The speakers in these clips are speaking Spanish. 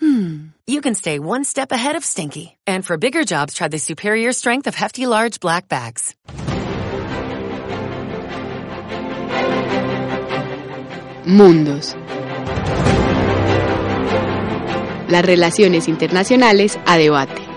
hmm, you can stay one step ahead of stinky. And for bigger jobs, try the superior strength of Hefty Large Black Bags. Mundos. Las relaciones internacionales a debate.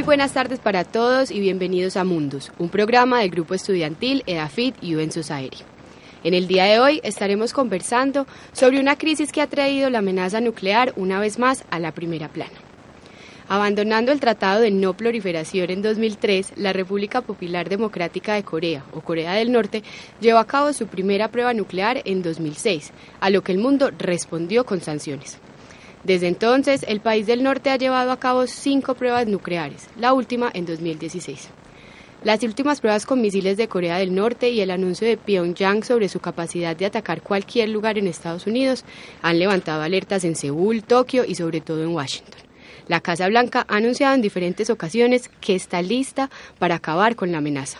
Muy buenas tardes para todos y bienvenidos a Mundos, un programa del grupo estudiantil EDAFIT UN Society. En el día de hoy estaremos conversando sobre una crisis que ha traído la amenaza nuclear una vez más a la primera plana. Abandonando el Tratado de No Proliferación en 2003, la República Popular Democrática de Corea, o Corea del Norte, llevó a cabo su primera prueba nuclear en 2006, a lo que el mundo respondió con sanciones. Desde entonces, el país del norte ha llevado a cabo cinco pruebas nucleares, la última en 2016. Las últimas pruebas con misiles de Corea del Norte y el anuncio de Pyongyang sobre su capacidad de atacar cualquier lugar en Estados Unidos han levantado alertas en Seúl, Tokio y sobre todo en Washington. La Casa Blanca ha anunciado en diferentes ocasiones que está lista para acabar con la amenaza.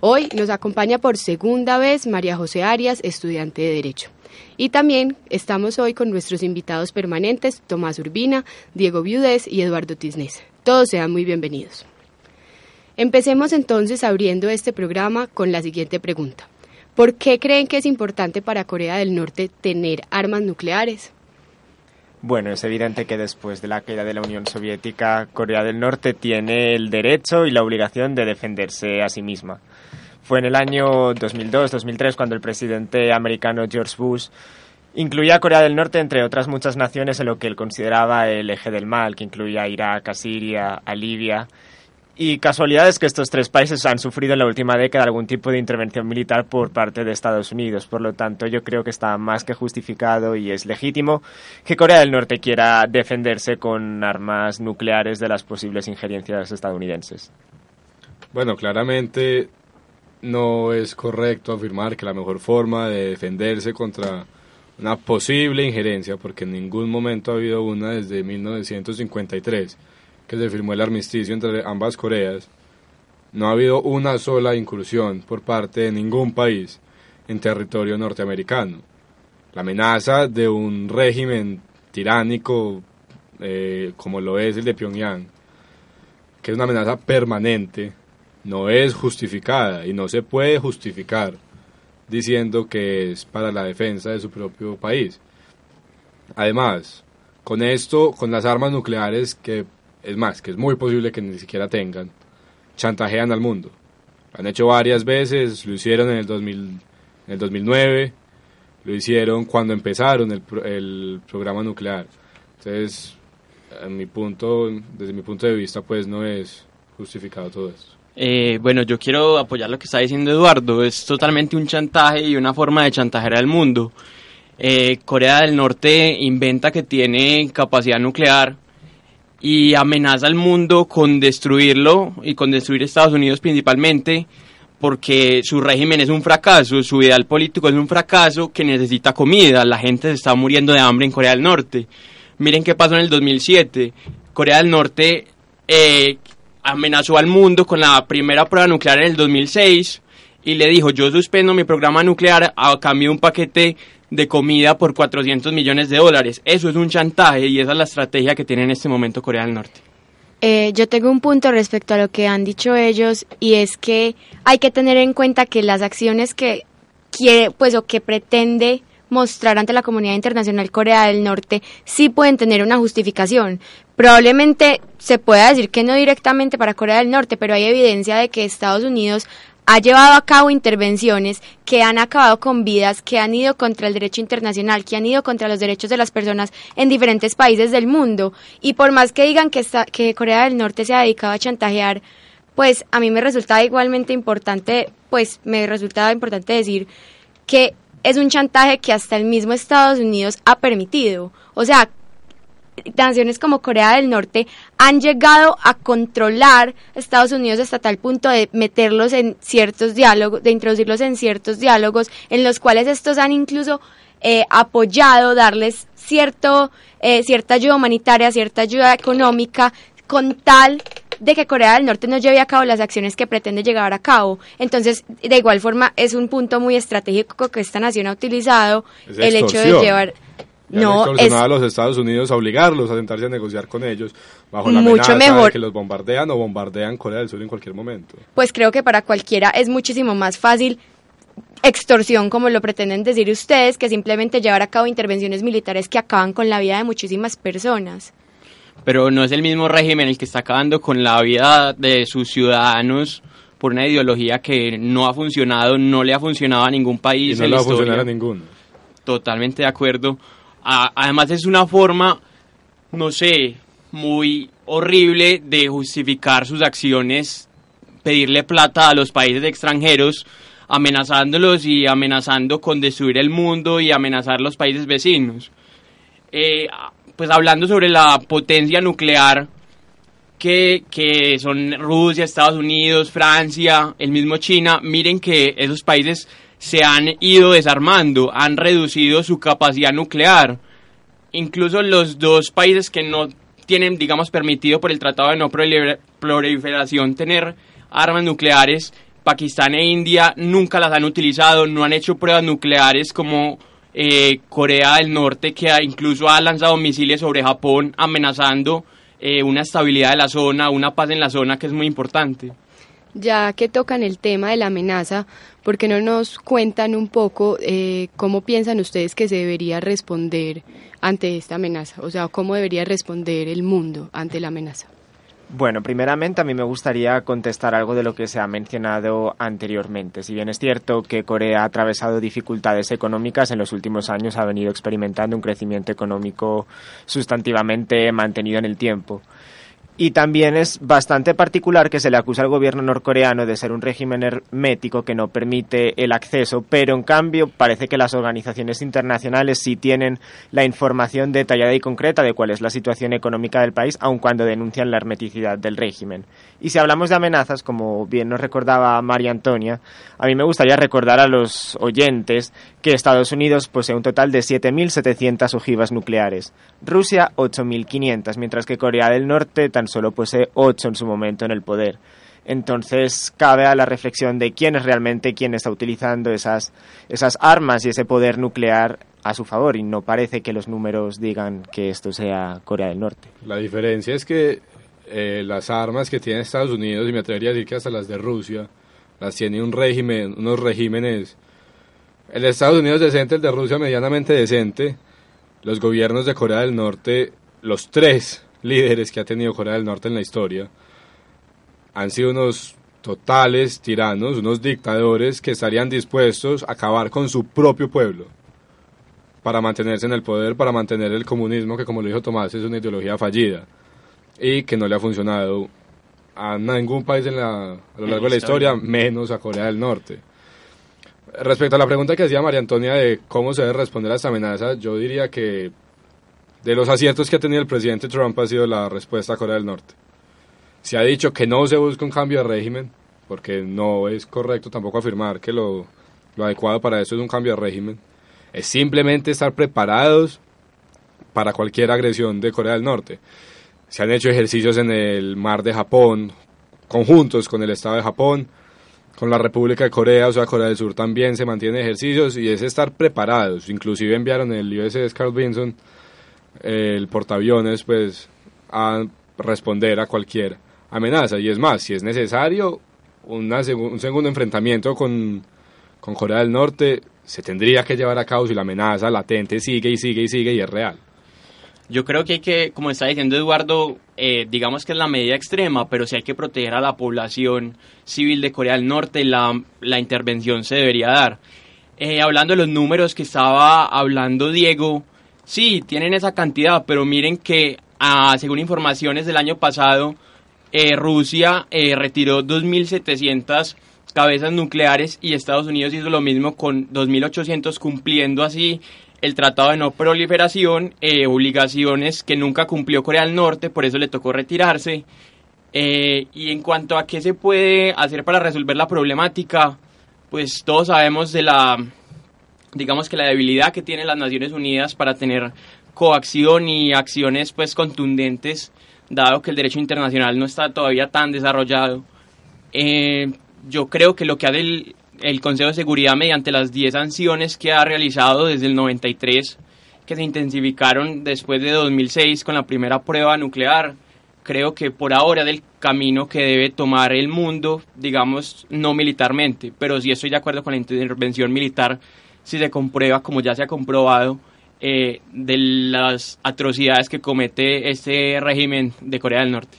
Hoy nos acompaña por segunda vez María José Arias, estudiante de Derecho. Y también estamos hoy con nuestros invitados permanentes, Tomás Urbina, Diego Viudez y Eduardo Tisnés. Todos sean muy bienvenidos. Empecemos entonces abriendo este programa con la siguiente pregunta. ¿Por qué creen que es importante para Corea del Norte tener armas nucleares? Bueno, es evidente que después de la caída de la Unión Soviética, Corea del Norte tiene el derecho y la obligación de defenderse a sí misma. Fue en el año 2002-2003 cuando el presidente americano George Bush incluía a Corea del Norte entre otras muchas naciones en lo que él consideraba el eje del mal, que incluía a Irak, a Siria, a Libia. Y casualidad es que estos tres países han sufrido en la última década algún tipo de intervención militar por parte de Estados Unidos. Por lo tanto, yo creo que está más que justificado y es legítimo que Corea del Norte quiera defenderse con armas nucleares de las posibles injerencias estadounidenses. Bueno, claramente no es correcto afirmar que la mejor forma de defenderse contra una posible injerencia, porque en ningún momento ha habido una desde 1953, que se firmó el armisticio entre ambas Coreas, no ha habido una sola incursión por parte de ningún país en territorio norteamericano. La amenaza de un régimen tiránico eh, como lo es el de Pyongyang, que es una amenaza permanente, no es justificada y no se puede justificar diciendo que es para la defensa de su propio país. Además, con esto, con las armas nucleares, que es más, que es muy posible que ni siquiera tengan, chantajean al mundo. Lo han hecho varias veces, lo hicieron en el, 2000, en el 2009, lo hicieron cuando empezaron el, programa nuclear. Entonces, desde mi punto de vista, pues no es justificado todo esto. Eh, bueno, yo quiero apoyar lo que está diciendo Eduardo. Es totalmente un chantaje y una forma de chantajear al mundo. Eh, Corea del Norte inventa que tiene capacidad nuclear y amenaza al mundo con destruirlo y con destruir Estados Unidos principalmente porque su régimen es un fracaso, su ideal político es un fracaso que necesita comida. La gente se está muriendo de hambre en Corea del Norte. Miren qué pasó en el 2007. Corea del Norte eh, amenazó al mundo con la primera prueba nuclear en el 2006 y le dijo, yo suspendo mi programa nuclear a cambio de un paquete de comida por 400 millones de dólares. Eso es un chantaje y esa es la estrategia que tiene en este momento Corea del Norte. Eh, yo tengo un punto respecto a lo que han dicho ellos y es que hay que tener en cuenta que las acciones que quiere, pues o que pretende mostrar ante la comunidad internacional Corea del Norte sí pueden tener una justificación. Probablemente se pueda decir que no directamente para Corea del Norte, pero hay evidencia de que Estados Unidos ha llevado a cabo intervenciones que han acabado con vidas, que han ido contra el derecho internacional, que han ido contra los derechos de las personas en diferentes países del mundo. Y por más que digan que, Corea del Norte se ha dedicado a chantajear, pues a mí me resultaba igualmente importante, pues me resultaba importante decir que es un chantaje que hasta el mismo Estados Unidos ha permitido. O sea, naciones como Corea del Norte han llegado a controlar Estados Unidos hasta tal punto de meterlos en ciertos diálogos, de introducirlos en ciertos diálogos, en los cuales estos han incluso eh, apoyado, darles cierto, eh, cierta ayuda humanitaria, cierta ayuda económica, con tal de que Corea del Norte no lleve a cabo las acciones que pretende llevar a cabo. Entonces, de igual forma, es un punto muy estratégico que esta nación ha utilizado el hecho de llevar no, es a los Estados Unidos a obligarlos a sentarse a negociar con ellos bajo la mucho amenaza de que los bombardean o bombardean Corea del Sur en cualquier momento. Pues creo que para cualquiera es muchísimo más fácil extorsión, como lo pretenden decir ustedes, que simplemente llevar a cabo intervenciones militares que acaban con la vida de muchísimas personas. Pero no es el mismo régimen el que está acabando con la vida de sus ciudadanos por una ideología que no ha funcionado, no le ha funcionado a ningún país. Y no le va a funcionar a ninguno. Totalmente de acuerdo además es una forma, no sé, muy horrible de justificar sus acciones, pedirle plata a los países extranjeros, amenazándolos y amenazando con destruir el mundo y amenazar los países vecinos. Eh, pues hablando sobre la potencia nuclear que, que son Rusia, Estados Unidos, Francia, el mismo China, miren que esos países se han ido desarmando, han reducido su capacidad nuclear. Incluso los dos países que no tienen, digamos, permitido por el Tratado de No Proliferación tener armas nucleares, Pakistán e India nunca las han utilizado, no han hecho pruebas nucleares como eh, Corea del Norte, que incluso ha lanzado misiles sobre Japón amenazando eh, una estabilidad de la zona, una paz en la zona que es muy importante. Ya que tocan el tema de la amenaza, ¿por qué no nos cuentan un poco eh, cómo piensan ustedes que se debería responder ante esta amenaza? O sea, ¿cómo debería responder el mundo ante la amenaza? Bueno, primeramente a mí me gustaría contestar algo de lo que se ha mencionado anteriormente. Si bien es cierto que Corea ha atravesado dificultades económicas, en los últimos años ha venido experimentando un crecimiento económico sustantivamente mantenido en el tiempo. Y también es bastante particular que se le acusa al gobierno norcoreano de ser un régimen hermético que no permite el acceso, pero en cambio parece que las organizaciones internacionales sí tienen la información detallada y concreta de cuál es la situación económica del país, aun cuando denuncian la hermeticidad del régimen. Y si hablamos de amenazas, como bien nos recordaba María Antonia, a mí me gustaría recordar a los oyentes que Estados Unidos posee un total de 7.700 ojivas nucleares, Rusia 8.500, mientras que Corea del Norte solo posee ocho en su momento en el poder. Entonces cabe a la reflexión de quién es realmente quien está utilizando esas, esas armas y ese poder nuclear a su favor y no parece que los números digan que esto sea Corea del Norte. La diferencia es que eh, las armas que tiene Estados Unidos, y me atrevería a decir que hasta las de Rusia, las tiene un régimen, unos regímenes, el de Estados Unidos decente, el de Rusia medianamente decente, los gobiernos de Corea del Norte, los tres líderes que ha tenido Corea del Norte en la historia han sido unos totales tiranos, unos dictadores que estarían dispuestos a acabar con su propio pueblo para mantenerse en el poder, para mantener el comunismo, que como lo dijo Tomás es una ideología fallida y que no le ha funcionado a ningún país en la, a lo largo de la historia, menos a Corea del Norte. Respecto a la pregunta que hacía María Antonia de cómo se debe responder a esta amenaza, yo diría que de los aciertos que ha tenido el presidente Trump ha sido la respuesta a Corea del Norte. Se ha dicho que no se busca un cambio de régimen, porque no es correcto tampoco afirmar que lo, lo adecuado para eso es un cambio de régimen. Es simplemente estar preparados para cualquier agresión de Corea del Norte. Se han hecho ejercicios en el mar de Japón, conjuntos con el Estado de Japón, con la República de Corea, o sea, Corea del Sur también se mantiene ejercicios y es estar preparados. Inclusive enviaron el USS Carl Vinson el portaaviones pues a responder a cualquier amenaza. Y es más, si es necesario una un segundo enfrentamiento con, con Corea del Norte, se tendría que llevar a cabo si la amenaza latente sigue y sigue y sigue y es real. Yo creo que hay que, como está diciendo Eduardo, eh, digamos que es la medida extrema, pero si hay que proteger a la población civil de Corea del Norte, la, la intervención se debería dar. Eh, hablando de los números que estaba hablando Diego, Sí, tienen esa cantidad, pero miren que ah, según informaciones del año pasado, eh, Rusia eh, retiró 2.700 cabezas nucleares y Estados Unidos hizo lo mismo con 2.800 cumpliendo así el Tratado de No Proliferación, eh, obligaciones que nunca cumplió Corea del Norte, por eso le tocó retirarse. y en cuanto a qué se puede hacer para resolver la problemática, pues todos sabemos de la, digamos que la debilidad que tienen las Naciones Unidas para tener coacción y acciones pues contundentes, dado que el derecho internacional no está todavía tan desarrollado. Eh, yo creo que lo que hace el, Consejo de Seguridad mediante las 10 sanciones que ha realizado desde el 93, que se intensificaron después de 2006 con la primera prueba nuclear, creo que por ahora es el camino que debe tomar el mundo, digamos, no militarmente, pero sí estoy de acuerdo con la intervención militar si se comprueba, como ya se ha comprobado, eh, de las atrocidades que comete este régimen de Corea del Norte.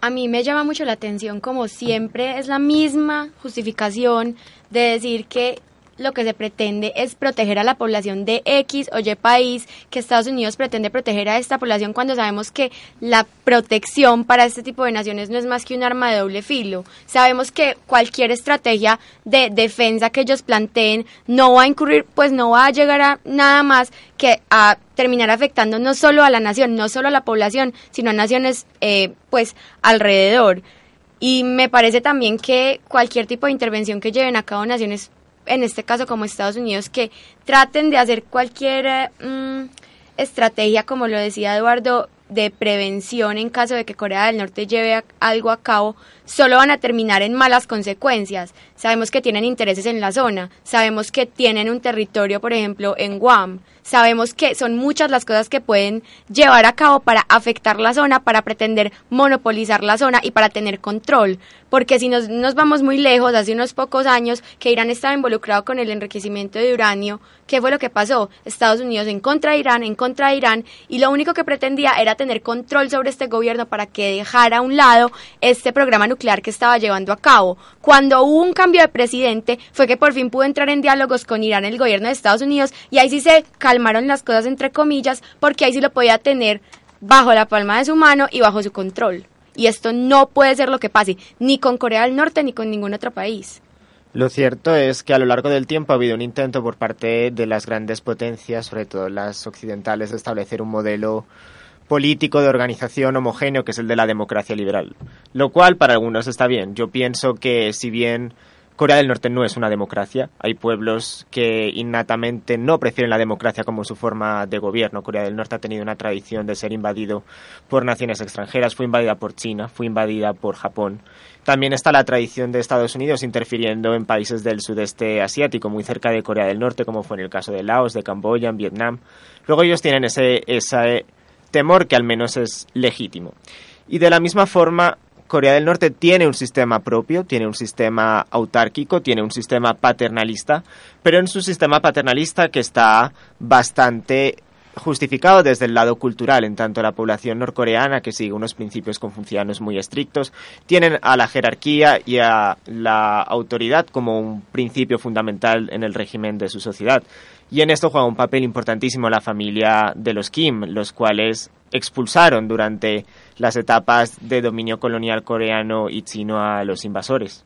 A mí me llama mucho la atención, como siempre, es la misma justificación de decir que lo que se pretende es proteger a la población de X o Y país, que Estados Unidos pretende proteger a esta población cuando sabemos que la protección para este tipo de naciones no es más que un arma de doble filo. Sabemos que cualquier estrategia de defensa que ellos planteen no va a incurrir, pues no va a llegar a nada más que a terminar afectando no solo a la nación, no solo a la población, sino a naciones eh, pues alrededor. Y me parece también que cualquier tipo de intervención que lleven a cabo naciones en este caso como Estados Unidos, que traten de hacer cualquier eh, mm, estrategia, como lo decía Eduardo, de prevención en caso de que Corea del Norte lleve algo a cabo, solo van a terminar en malas consecuencias. Sabemos que tienen intereses en la zona, sabemos que tienen un territorio, por ejemplo, en Guam, sabemos que son muchas las cosas que pueden llevar a cabo para afectar la zona, para pretender monopolizar la zona y para tener control. Porque si nos, nos vamos muy lejos, hace unos pocos años que Irán estaba involucrado con el enriquecimiento de uranio, ¿qué fue lo que pasó? Estados Unidos en contra de Irán, en contra de Irán, y lo único que pretendía era tener control sobre este gobierno para que dejara a un lado este programa nuclear que estaba llevando a cabo. Cuando hubo un cambio de presidente, fue que por fin pudo entrar en diálogos con Irán el gobierno de Estados Unidos, y ahí sí se calmaron las cosas entre comillas, porque ahí sí lo podía tener bajo la palma de su mano y bajo su control. Y esto no puede ser lo que pase, ni con Corea del Norte ni con ningún otro país. Lo cierto es que a lo largo del tiempo ha habido un intento por parte de las grandes potencias, sobre todo las occidentales, de establecer un modelo político de organización homogéneo que es el de la democracia liberal. Lo cual para algunos está bien. Yo pienso que si bien Corea del Norte no es una democracia. Hay pueblos que innatamente no prefieren la democracia como su forma de gobierno. Corea del Norte ha tenido una tradición de ser invadido por naciones extranjeras. Fue invadida por China, fue invadida por Japón. También está la tradición de Estados Unidos interfiriendo en países del sudeste asiático, muy cerca de Corea del Norte, como fue en el caso de Laos, de Camboya, en Vietnam. Luego ellos tienen ese, ese temor que al menos es legítimo. Y de la misma forma, Corea del Norte tiene un sistema propio, tiene un sistema autárquico, tiene un sistema paternalista, pero en su sistema paternalista que está bastante justificado desde el lado cultural, en tanto la población norcoreana, que sigue unos principios confucianos muy estrictos, tienen a la jerarquía y a la autoridad como un principio fundamental en el régimen de su sociedad. Y en esto juega un papel importantísimo la familia de los Kim, los cuales expulsaron durante las etapas de dominio colonial coreano y chino a los invasores.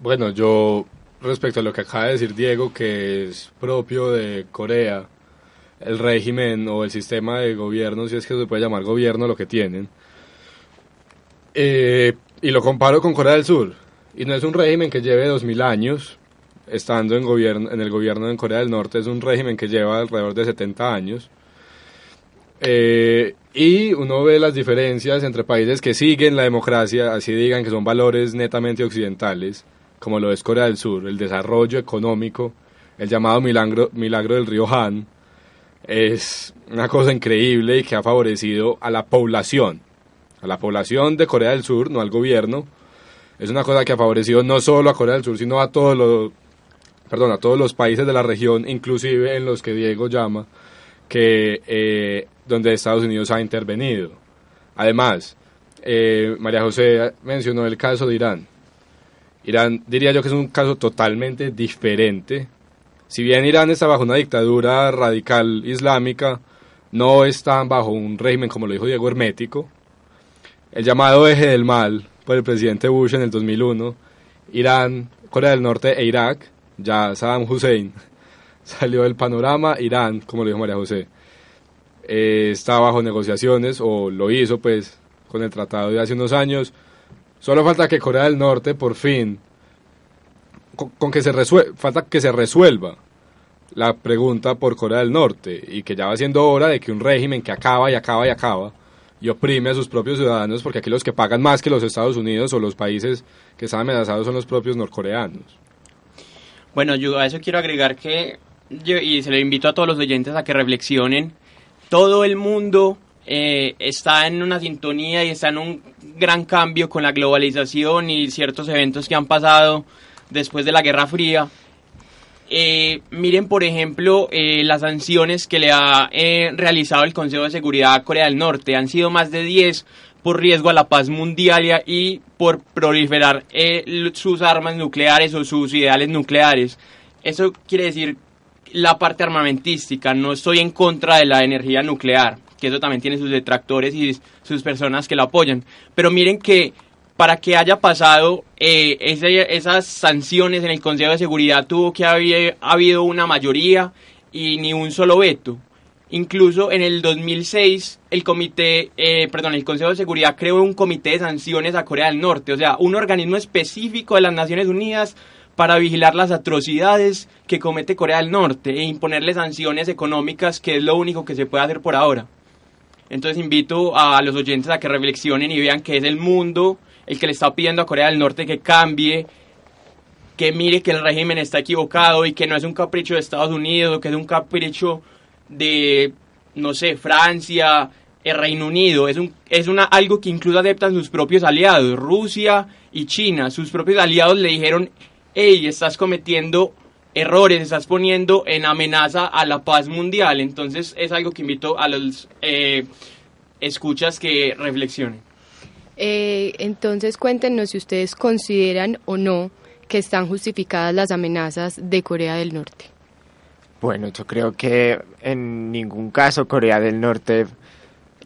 Bueno, yo respecto a lo que acaba de decir Diego, que es propio de Corea, el régimen o el sistema de gobierno, si es que se puede llamar gobierno lo que tienen, eh, y lo comparo con Corea del Sur, y no es un régimen que lleve dos mil años, estando en, gobierno, en el gobierno en Corea del Norte, es un régimen que lleva alrededor de 70 años, eh, y uno ve las diferencias entre países que siguen la democracia, así digan que son valores netamente occidentales, como lo es Corea del Sur, el desarrollo económico, el llamado milagro, milagro del río Han, es una cosa increíble y que ha favorecido a la población, a la población de Corea del Sur, no al gobierno. Es una cosa que ha favorecido no solo a Corea del Sur, sino a todos los, perdón, a todos los países de la región, inclusive en los que Diego llama, que eh, donde Estados Unidos ha intervenido. Además, eh, María José mencionó el caso de Irán. Irán diría yo que es un caso totalmente diferente. Si bien Irán está bajo una dictadura radical islámica, no está bajo un régimen, como lo dijo Diego, hermético. el llamado eje del mal por el presidente Bush en el 2001, Irán, Corea del Norte e Irak, ya Saddam Hussein salió del panorama, Irán, como lo dijo María José, eh, está bajo negociaciones o lo hizo pues con el tratado de hace unos años. Solo falta que Corea del Norte por fin, con, que se resuelva, falta que se resuelva la pregunta por Corea del Norte y que ya va siendo hora de que un régimen que acaba y acaba y acaba y oprime a sus propios ciudadanos, porque aquí los que pagan más que los Estados Unidos o los países que están amenazados son los propios norcoreanos. Bueno, yo a eso quiero agregar que, y se lo invito a todos los oyentes a que reflexionen, todo el mundo eh, está en una sintonía y está en un gran cambio con la globalización y ciertos eventos que han pasado después de la Guerra Fría. Eh, miren, por ejemplo, eh, las sanciones que le ha realizado el Consejo de Seguridad a Corea del Norte. Han sido más de 10 por riesgo a la paz mundial y por proliferar sus armas nucleares o sus ideales nucleares. Eso quiere decir la parte armamentística, no estoy en contra de la energía nuclear, que eso también tiene sus detractores y sus personas que la apoyan. Pero miren que para que haya pasado eh, esas sanciones en el Consejo de Seguridad tuvo que haber habido una mayoría y ni un solo veto. Incluso en el 2006 el comité, eh, perdón, el Consejo de Seguridad creó un comité de sanciones a Corea del Norte, o sea, un organismo específico de las Naciones Unidas para vigilar las atrocidades que comete Corea del Norte e imponerle sanciones económicas, que es lo único que se puede hacer por ahora. Entonces invito a los oyentes a que reflexionen y vean que es el mundo el que le está pidiendo a Corea del Norte que cambie, que mire que el régimen está equivocado y que no es un capricho de Estados Unidos que es un capricho de, no sé, Francia, el Reino Unido. Es, un, es una, algo que incluso aceptan sus propios aliados, Rusia y China. Sus propios aliados le dijeron hey, estás cometiendo errores, estás poniendo en amenaza a la paz mundial. Entonces es algo que invito a los eh, escuchas que reflexionen. Eh, entonces cuéntenos si ustedes consideran o no que están justificadas las amenazas de Corea del Norte. Bueno, yo creo que en ningún caso Corea del Norte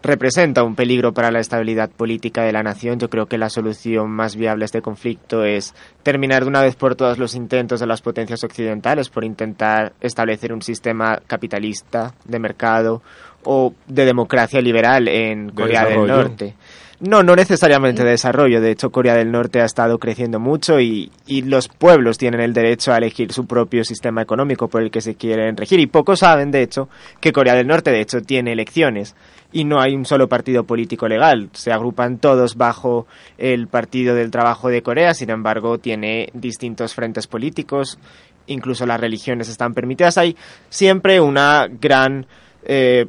representa un peligro para la estabilidad política de la nación. Yo creo que la solución más viable a este conflicto es terminar de una vez por todas los intentos de las potencias occidentales por intentar establecer un sistema capitalista de mercado o de democracia liberal en Corea del Norte. No, no necesariamente de desarrollo. De hecho, Corea del Norte ha estado creciendo mucho y, y, los pueblos tienen el derecho a elegir su propio sistema económico por el que se quieren regir. Y pocos saben, de hecho, que Corea del Norte, de hecho, tiene elecciones y no hay un solo partido político legal. Se agrupan todos bajo el Partido del Trabajo de Corea, sin embargo, tiene distintos frentes políticos, incluso las religiones están permitidas. Hay siempre una gran eh,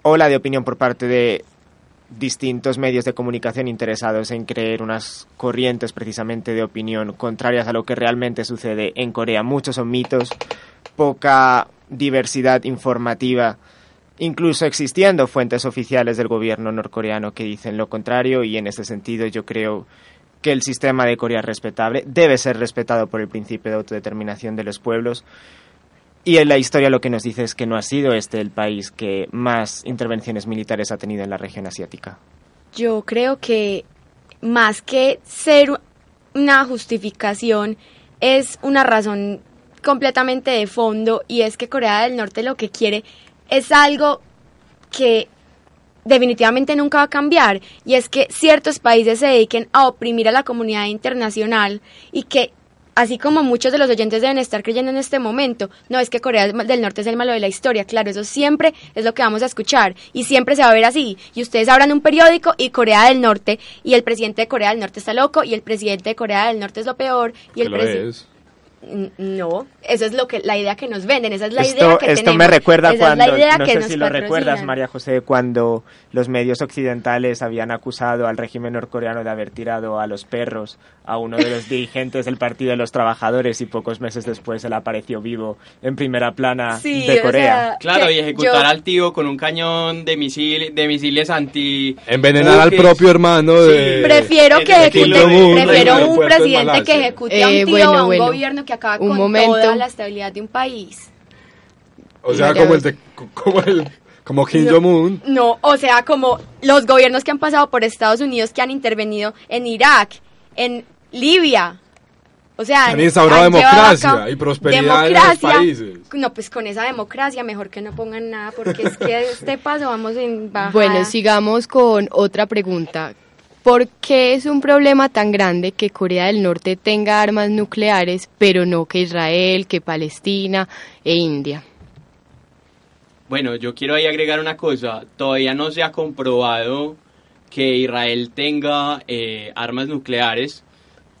ola de opinión por parte de distintos medios de comunicación interesados en creer unas corrientes precisamente de opinión contrarias a lo que realmente sucede en Corea. Muchos son mitos, poca diversidad informativa incluso existiendo fuentes oficiales del gobierno norcoreano que dicen lo contrario y en ese sentido yo creo que el sistema de Corea es respetable, debe ser respetado por el principio de autodeterminación de los pueblos. Y en la historia lo que nos dice es que no ha sido este el país que más intervenciones militares ha tenido en la región asiática. Yo creo que más que ser una justificación, es una razón completamente de fondo y es que Corea del Norte lo que quiere es algo que definitivamente nunca va a cambiar y es que ciertos países se dediquen a oprimir a la comunidad internacional y que así como muchos de los oyentes deben estar creyendo en este momento, no es que Corea del Norte es el malo de la historia, claro, eso siempre es lo que vamos a escuchar y siempre se va a ver así. Y ustedes abran un periódico y Corea del Norte y el presidente de Corea del Norte está loco y el presidente de Corea del Norte es lo peor y el presidente no, eso es lo que la idea que nos venden, esa es la idea que esto me recuerda cuando, no sé si lo recuerdas, María José, cuando los medios occidentales habían acusado al régimen norcoreano de haber tirado a los perros a uno de los dirigentes del Partido de los Trabajadores y pocos meses después él apareció vivo en primera plana de Corea. claro, y ejecutar al tío con un cañón de misil, de misiles anti envenenar al propio hermano de Prefiero que ejecute, prefiero un presidente que ejecute a un eh, tío a un gobierno que acaba un con momento. toda la estabilidad de un país. O sea, como el, de, como el Como Kim No. Jong-un. No, o sea, como los gobiernos que han pasado por Estados Unidos que han intervenido en Irak, en Libia. O sea, Han instaurado democracia y prosperidad en esos países. No, pues con esa democracia mejor que no pongan nada, porque es que a este paso vamos en bajada. Bueno, sigamos con otra pregunta. ¿Por qué es un problema tan grande que Corea del Norte tenga armas nucleares, pero no que Israel, que Palestina e India? Bueno, yo quiero ahí agregar una cosa. Todavía no se ha comprobado que Israel tenga eh, armas nucleares.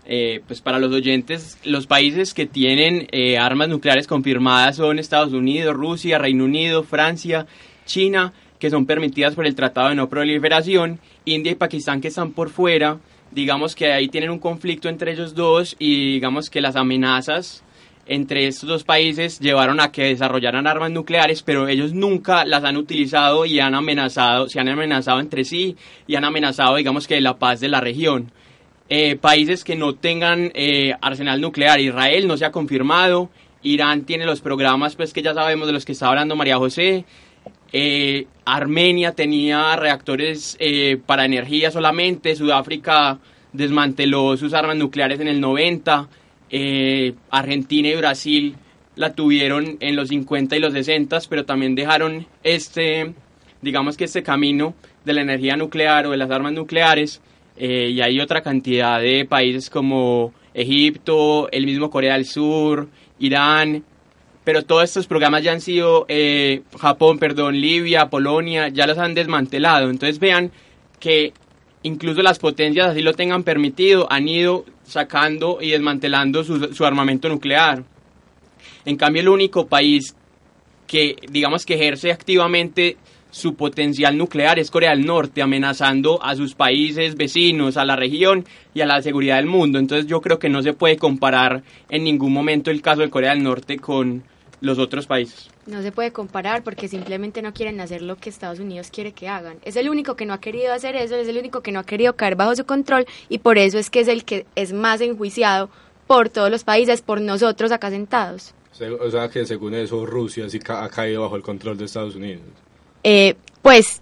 Eh, pues para los oyentes, los países que tienen eh, armas nucleares confirmadas son Estados Unidos, Rusia, Reino Unido, Francia, China, que son permitidas por el Tratado de No Proliferación, India y Pakistán que están por fuera. Digamos que ahí tienen un conflicto entre ellos dos y digamos que las amenazas entre estos dos países llevaron a que desarrollaran armas nucleares, pero ellos nunca las han utilizado y han amenazado, se han amenazado entre sí y han amenazado, digamos que la paz de la región. Eh, países que no tengan eh, arsenal nuclear, Israel no se ha confirmado, Irán tiene los programas pues que ya sabemos de los que está hablando María José, eh, Armenia tenía reactores eh, para energía solamente, Sudáfrica desmanteló sus armas nucleares en el 90, eh, Argentina y Brasil la tuvieron en los 50 y los 60, pero también dejaron este, digamos que este camino de la energía nuclear o de las armas nucleares, eh, y hay otra cantidad de países como Egipto, el mismo Corea del Sur, Irán, pero todos estos programas ya han sido, eh, Japón, perdón, Libia, Polonia, ya los han desmantelado. Entonces vean que incluso las potencias así lo tengan permitido, han ido sacando y desmantelando su, su armamento nuclear. En cambio, el único país que, digamos, que ejerce activamente su potencial nuclear es Corea del Norte, amenazando a sus países vecinos, a la región y a la seguridad del mundo. Entonces yo creo que no se puede comparar en ningún momento el caso de Corea del Norte con los otros países. No se puede comparar porque simplemente no quieren hacer lo que Estados Unidos quiere que hagan. Es el único que no ha querido hacer eso, es el único que no ha querido caer bajo su control y por eso es que es el que es más enjuiciado por todos los países, por nosotros acá sentados. Se- O sea que según eso Rusia sí ca- ha caído bajo el control de Estados Unidos. Eh, pues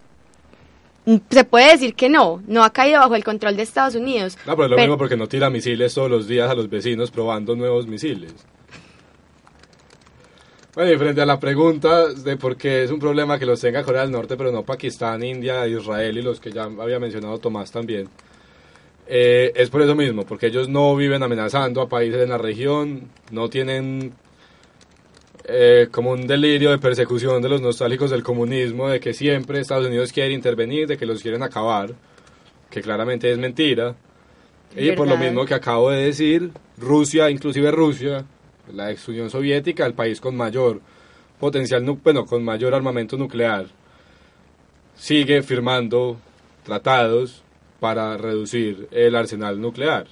mm, se puede decir que no, no ha caído bajo el control de Estados Unidos. No, pero es lo Pero- mismo porque no tira misiles todos los días a los vecinos probando nuevos misiles. Bueno, y frente a la pregunta de por qué es un problema que los tenga Corea del Norte, pero no Pakistán, India, Israel y los que ya había mencionado Tomás también, eh, es por eso mismo, porque ellos no viven amenazando a países en la región, no tienen eh, como un delirio de persecución de los nostálgicos del comunismo, de que siempre Estados Unidos quiere intervenir, de que los quieren acabar, que claramente es mentira. Y por lo mismo que acabo de decir, Rusia, inclusive Rusia, la ex Unión Soviética, el país con mayor potencial, bueno, con mayor armamento nuclear, sigue firmando tratados para reducir el arsenal nuclear.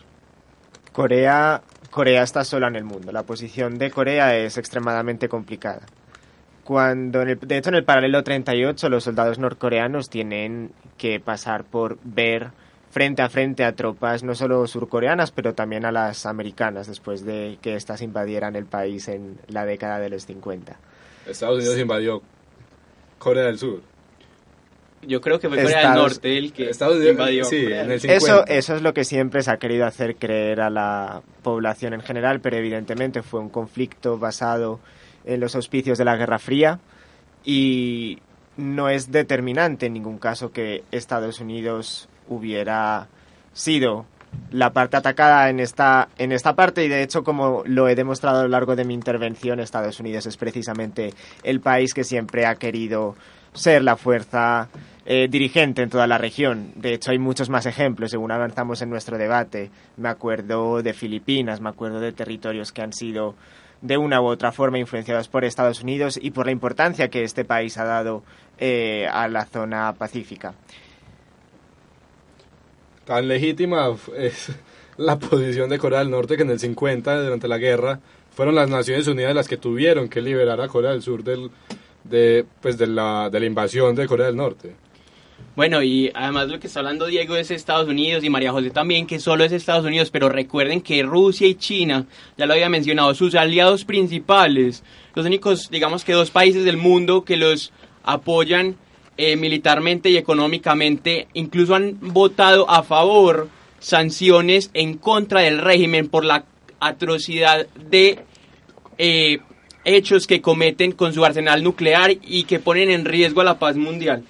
Corea, Corea está sola en el mundo. La posición de Corea es extremadamente complicada. Cuando, de hecho, en el paralelo 38, los soldados norcoreanos tienen que pasar por ver frente a frente a tropas no solo surcoreanas, pero también a las americanas, después de que éstas invadieran el país en la década de los 50. Estados Unidos invadió Corea del Sur. Yo creo que fue Corea del Norte el que Estados Unidos- invadió. sí, Corea en del el Sur. Eso, 50. eso es lo que siempre se ha querido hacer creer a la población en general, pero evidentemente fue un conflicto basado en los auspicios de la Guerra Fría y no es determinante en ningún caso que Estados Unidos hubiera sido la parte atacada en esta, en esta parte y de hecho como lo he demostrado a lo largo de mi intervención, Estados Unidos es precisamente el país que siempre ha querido ser la fuerza eh, dirigente en toda la región. De hecho, hay muchos más ejemplos según avanzamos en nuestro debate. Me acuerdo de Filipinas, me acuerdo de territorios que han sido de una u otra forma influenciados por Estados Unidos y por la importancia que este país ha dado eh, a la zona pacífica. Tan legítima es la posición de Corea del Norte que en el 50, durante la guerra, fueron las Naciones Unidas las que tuvieron que liberar a Corea del Sur del, de, pues de, la, de la invasión de Corea del Norte. Bueno, y además lo que está hablando Diego es Estados Unidos y María José también, que solo es Estados Unidos, pero recuerden que Rusia y China, ya lo había mencionado, sus aliados principales, los únicos, digamos que dos países del mundo que los apoyan eh, militarmente y económicamente, incluso han votado a favor sanciones en contra del régimen por la atrocidad de eh, hechos que cometen con su arsenal nuclear y que ponen en riesgo a la paz mundial.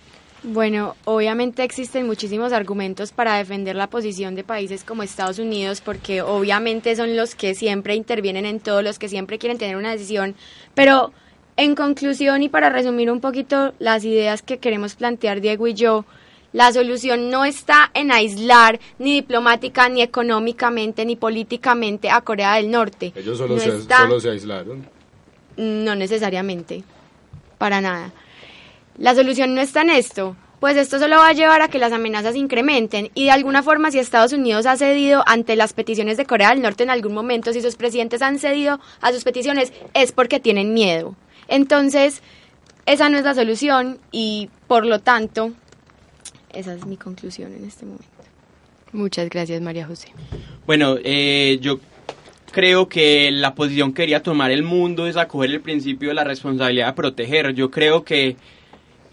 Bueno, obviamente existen muchísimos argumentos para defender la posición de países como Estados Unidos, porque obviamente son los que siempre intervienen en todo, los que siempre quieren tener una decisión, pero en conclusión y para resumir un poquito las ideas que queremos plantear Diego y yo, la solución no está en aislar ni diplomática, ni económicamente, ni políticamente a Corea del Norte. Ellos solo, se, solo se aislaron. No necesariamente, para nada. La solución no está en esto, pues esto solo va a llevar a que las amenazas incrementen y de alguna forma si Estados Unidos ha cedido ante las peticiones de Corea del Norte en algún momento, si sus presidentes han cedido a sus peticiones, es porque tienen miedo. Entonces, esa no es la solución y por lo tanto, esa es mi conclusión en este momento. Muchas gracias, María José. Bueno, eh, yo creo que la posición que quería tomar el mundo es acoger el principio de la responsabilidad de proteger. Yo creo que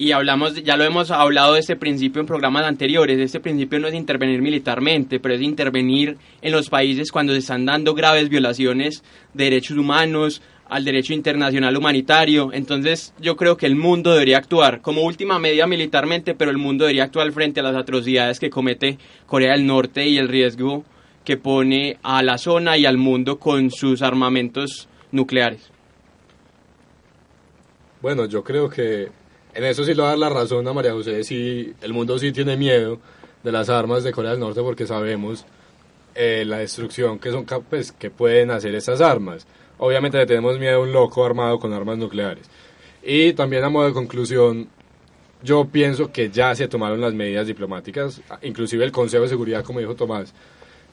y hablamos, ya lo hemos hablado de este principio en programas anteriores, este principio no es intervenir militarmente, pero es intervenir en los países cuando se están dando graves violaciones de derechos humanos, al derecho internacional humanitario. Entonces yo creo que el mundo debería actuar como última medida militarmente, pero el mundo debería actuar frente a las atrocidades que comete Corea del Norte y el riesgo que pone a la zona y al mundo con sus armamentos nucleares. Bueno, yo creo que en eso sí le voy a dar la razón a María José, sí, el mundo sí tiene miedo de las armas de Corea del Norte porque sabemos eh, la destrucción que son pues, que pueden hacer esas armas. Obviamente tenemos miedo a un loco armado con armas nucleares. Y también a modo de conclusión, yo pienso que ya se tomaron las medidas diplomáticas, inclusive el Consejo de Seguridad, como dijo Tomás,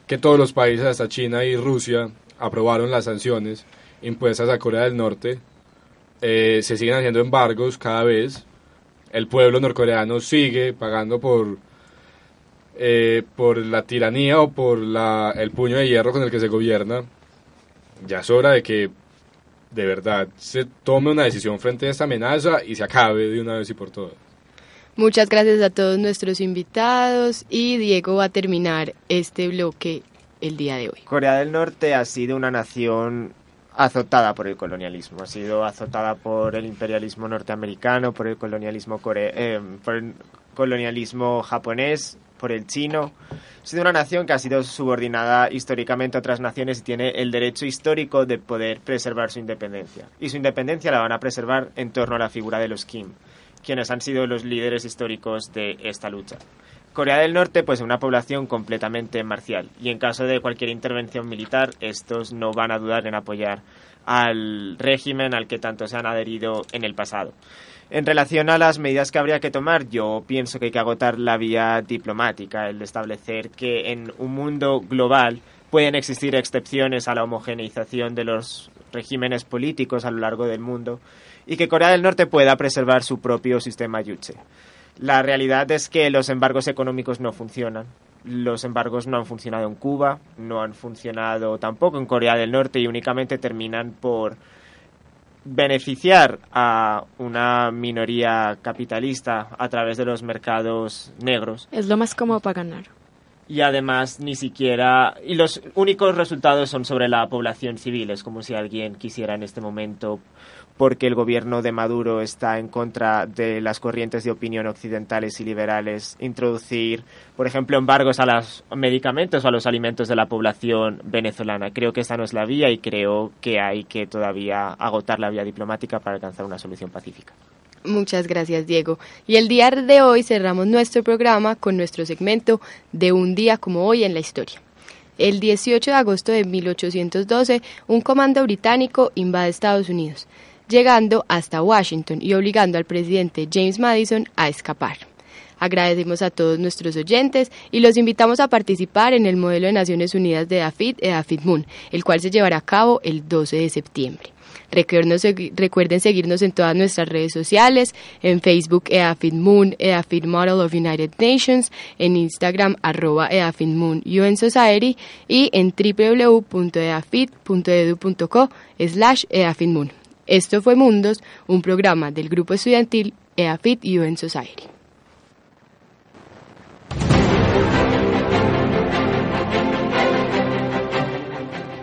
que todos los países, hasta China y Rusia, aprobaron las sanciones impuestas a Corea del Norte. Eh, se siguen haciendo embargos cada vez. El pueblo norcoreano sigue pagando por, eh, por la tiranía o por la, el puño de hierro con el que se gobierna ya es hora de que de verdad se tome una decisión frente a esta amenaza y se acabe de una vez y por todas. Muchas gracias a todos nuestros invitados y Diego va a terminar este bloque el día de hoy. Corea del Norte ha sido una nación azotada por el colonialismo, ha sido azotada por el imperialismo norteamericano, por el colonialismo core eh, por el colonialismo japonés, por el chino. Sido una nación que ha sido subordinada históricamente a otras naciones y tiene el derecho histórico de poder preservar su independencia. Y su independencia la van a preservar en torno a la figura de los Kim, quienes han sido los líderes históricos de esta lucha. Corea del Norte, pues una población completamente marcial y en caso de cualquier intervención militar, estos no van a dudar en apoyar al régimen al que tanto se han adherido en el pasado. En relación a las medidas que habría que tomar, yo pienso que hay que agotar la vía diplomática, el establecer que en un mundo global pueden existir excepciones a la homogeneización de los regímenes políticos a lo largo del mundo y que Corea del Norte pueda preservar su propio sistema yuche. La realidad es que los embargos económicos no funcionan. Los embargos no han funcionado en Cuba, no han funcionado tampoco en Corea del Norte y únicamente terminan por beneficiar a una minoría capitalista a través de los mercados negros. Es lo más cómodo para ganar. Y además ni siquiera... Y los únicos resultados son sobre la población civil. Es como si alguien quisiera en este momento porque el gobierno de Maduro está en contra de las corrientes de opinión occidentales y liberales, introducir, por ejemplo, embargos a los medicamentos o a los alimentos de la población venezolana. Creo que esa no es la vía y creo que hay que todavía agotar la vía diplomática para alcanzar una solución pacífica. Muchas gracias, Diego. Y el día de hoy cerramos nuestro programa con nuestro segmento de un día como hoy en la historia. El 18 de agosto de 1812, un comando británico invade Estados Unidos llegando hasta Washington y obligando al presidente James Madison a escapar. Agradecemos a todos nuestros oyentes y los invitamos a participar en el modelo de Naciones Unidas de EAFID, EAFID Moon, el cual se llevará a cabo el 12 de septiembre. Recuerden seguirnos en todas nuestras redes sociales, en Facebook EAFID Moon, EAFID Model of United Nations, en Instagram arroba EAFID Moon UN Society y en www.eafid.edu.co slash EAFID Moon. Esto fue Mundos, un programa del Grupo Estudiantil EAFIT UN Society.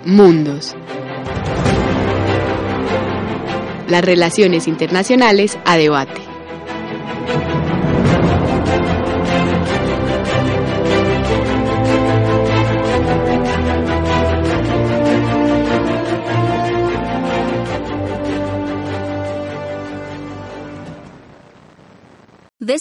Mundos. Las relaciones internacionales a debate.